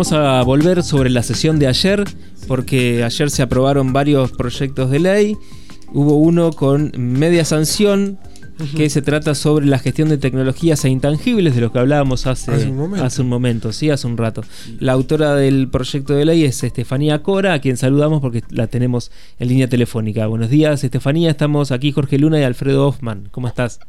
Vamos a volver sobre la sesión de ayer, porque ayer se aprobaron varios proyectos de ley. Hubo uno con media sanción, que se trata sobre la gestión de tecnologías e intangibles, de lo que hablábamos hace, hace, un, momento. hace un momento, sí, hace un rato. La autora del proyecto de ley es Estefanía Cora, a quien saludamos porque la tenemos en línea telefónica. Buenos días, Estefanía, estamos aquí Jorge Luna y Alfredo Hoffman. ¿Cómo estás?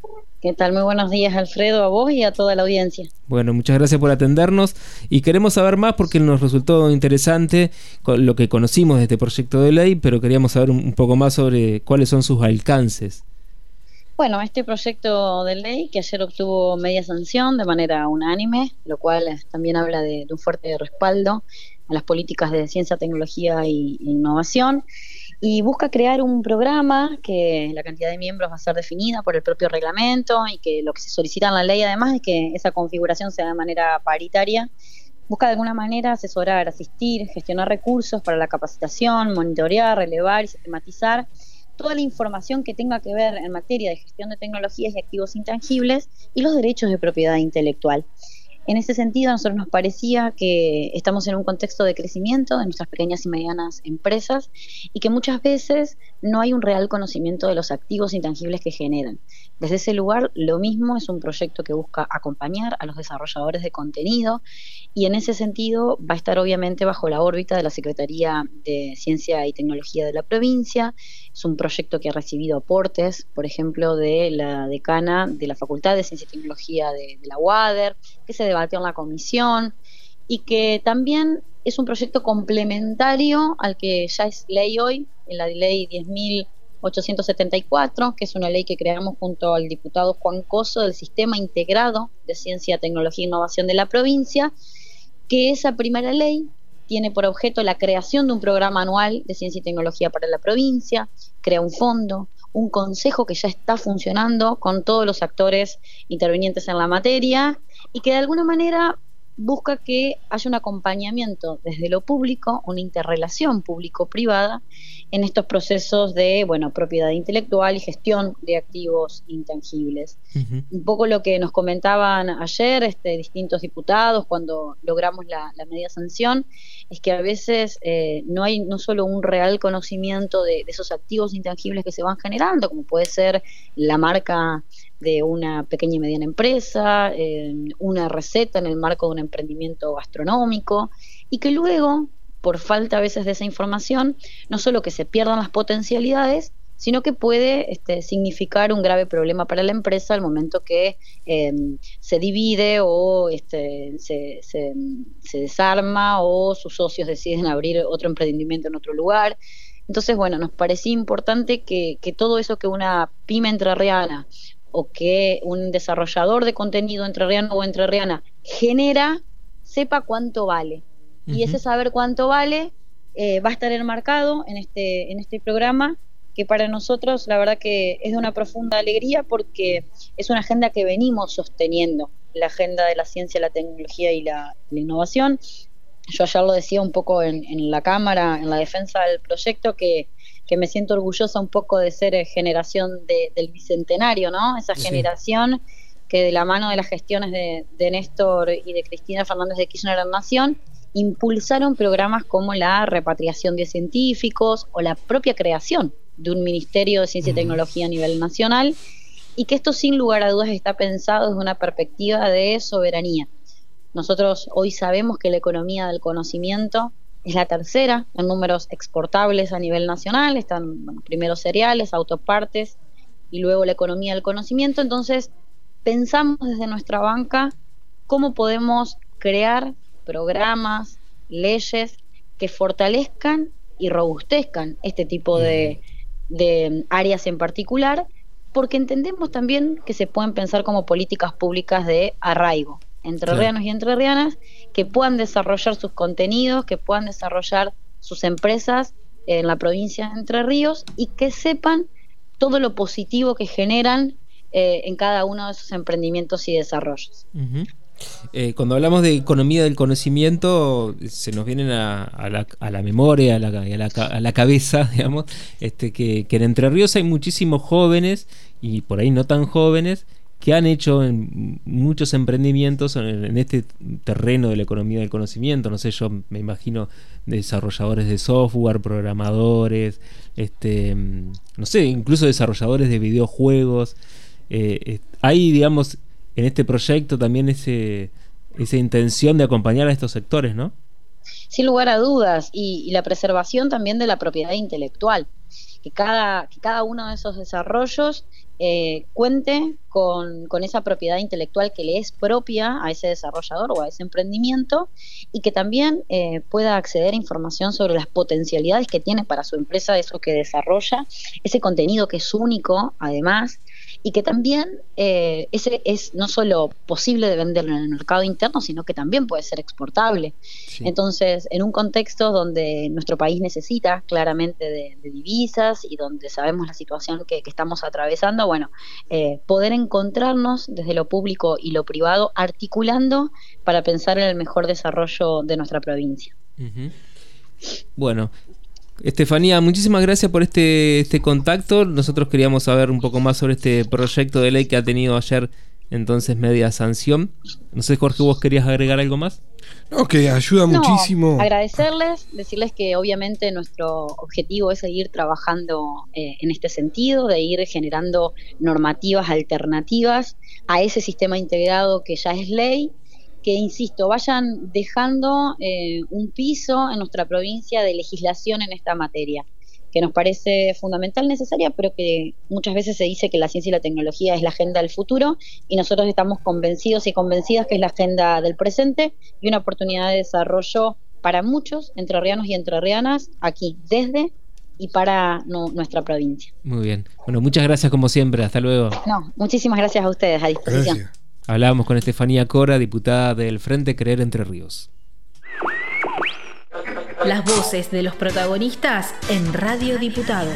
¿Qué tal? Muy buenos días, Alfredo, a vos y a toda la audiencia. Bueno, muchas gracias por atendernos y queremos saber más porque nos resultó interesante lo que conocimos de este proyecto de ley, pero queríamos saber un poco más sobre cuáles son sus alcances. Bueno, este proyecto de ley que ayer obtuvo media sanción de manera unánime, lo cual también habla de, un fuerte respaldo a las políticas de ciencia, tecnología e innovación y busca crear un programa que la cantidad de miembros va a ser definida por el propio reglamento y que lo que se solicita en la ley además es que esa configuración sea de manera paritaria. Busca de alguna manera asesorar, asistir, gestionar recursos para la capacitación, monitorear, relevar y sistematizar toda la información que tenga que ver en materia de gestión de tecnologías y activos intangibles y los derechos de propiedad intelectual. En ese sentido, a nosotros nos parecía que estamos en un contexto de crecimiento de nuestras pequeñas y medianas empresas y que muchas veces no hay un real conocimiento de los activos intangibles que generan. Desde ese lugar, lo mismo es un proyecto que busca acompañar a los desarrolladores de contenido y en ese sentido va a estar obviamente bajo la órbita de la Secretaría de Ciencia y Tecnología de la provincia. Es un proyecto que ha recibido aportes, por ejemplo, de la decana de la Facultad de Ciencia y Tecnología de, la UADER, que se debatió en la comisión y que también es un proyecto complementario al que ya es ley hoy, en la ley 10.874, que es una ley que creamos junto al diputado Juan Coso del Sistema Integrado de Ciencia, Tecnología e Innovación de la provincia, que esa primera ley tiene por objeto la creación de un programa anual de ciencia y tecnología para la provincia, crea un fondo, un consejo que ya está funcionando con todos los actores intervinientes en la materia y que de alguna manera busca que haya un acompañamiento desde lo público, una interrelación público-privada en estos procesos de bueno, propiedad intelectual y gestión de activos intangibles. Un poco lo que nos comentaban ayer este, distintos diputados cuando logramos la, media sanción es que a veces eh, no hay no solo un real conocimiento de, de esos activos intangibles que se van generando, como puede ser la marca de una pequeña y mediana empresa, una receta en el marco de un emprendimiento gastronómico y que luego, por falta a veces de esa información, no solo que se pierdan las potencialidades, sino que puede este, significar un grave problema para la empresa al momento que em, se divide o este, se, se, desarma o sus socios deciden abrir otro emprendimiento en otro lugar. Entonces, bueno, nos parecía importante que, que todo eso que una pyme entrerriana o que un desarrollador de contenido entrerriano o entrerriana genera, sepa cuánto vale. Y ese saber cuánto vale eh, va a estar enmarcado en este, en este programa que para nosotros la verdad que es de una profunda alegría porque es una agenda que venimos sosteniendo, la agenda de la ciencia, la tecnología y la, innovación. Yo ayer lo decía un poco en, en, la Cámara, en la defensa del proyecto, que que me siento orgullosa un poco de ser eh, generación del bicentenario, ¿no? Esa generación que de la mano de las gestiones de, Néstor y de Cristina Fernández de Kirchner en Nación impulsaron programas como la repatriación de científicos o la propia creación de un Ministerio de Ciencia y Tecnología a nivel nacional y que esto sin lugar a dudas está pensado desde una perspectiva de soberanía. Nosotros hoy sabemos que la economía del conocimiento es la tercera en números exportables a nivel nacional, están primero cereales, autopartes y luego la economía del conocimiento. Entonces, pensamos desde nuestra banca cómo podemos crear programas, leyes que fortalezcan y robustezcan este tipo de, de áreas en particular, porque entendemos también que se pueden pensar como políticas públicas de arraigo entrerrianos y entrerrianas que puedan desarrollar sus contenidos, que puedan desarrollar sus empresas en la provincia de Entre Ríos y que sepan todo lo positivo que generan eh, en cada uno de esos emprendimientos y desarrollos. Eh, cuando hablamos de economía del conocimiento, se nos vienen a, la, memoria, a la, cabeza, digamos, este, que, que en Entre Ríos hay muchísimos jóvenes y por ahí no tan jóvenes que han hecho muchos emprendimientos en, este terreno de la economía del conocimiento. No sé, yo me imagino desarrolladores de software, programadores, este, no sé, incluso desarrolladores de videojuegos. Eh, hay, digamos, en este proyecto también ese, esa intención de acompañar a estos sectores, ¿no? Sin lugar a dudas, y la preservación también de la propiedad intelectual que cada, que cada uno de esos desarrollos eh, cuente con, esa propiedad intelectual que le es propia a ese desarrollador o a ese emprendimiento y que también eh, pueda acceder a información sobre las potencialidades que tiene para su empresa eso que desarrolla, ese contenido que es único además y que también eh, ese es no solo posible de vender en el mercado interno, sino que también puede ser exportable. Entonces, en un contexto donde nuestro país necesita claramente de, divisas y donde sabemos la situación que, estamos atravesando, bueno, eh, poder encontrarnos desde lo público y lo privado articulando para pensar en el mejor desarrollo de nuestra provincia. Bueno, Estefanía, muchísimas gracias por este, este contacto. Nosotros queríamos saber un poco más sobre este proyecto de ley que ha tenido ayer entonces media sanción. No sé, Jorge, ¿vos querías agregar algo más? No, que ayuda muchísimo. Agradecerles, decirles que obviamente nuestro objetivo es seguir trabajando eh, en este sentido, de ir generando normativas alternativas a ese sistema integrado que ya es ley que, insisto, vayan dejando eh, un piso en nuestra provincia de legislación en esta materia, que nos parece fundamental, necesaria, pero que muchas veces se dice que la ciencia y la tecnología es la agenda del futuro y nosotros estamos convencidos y convencidas que es la agenda del presente y una oportunidad de desarrollo para muchos entrerrianos y entrerrianas aquí, desde y para nuestra provincia. Muy bien. Bueno, muchas gracias como siempre. Hasta luego. No, muchísimas gracias a ustedes. A disposición. Hablábamos con Estefanía Cora, diputada del Frente Creer Entre Ríos. Las voces de los protagonistas en Radio Diputados.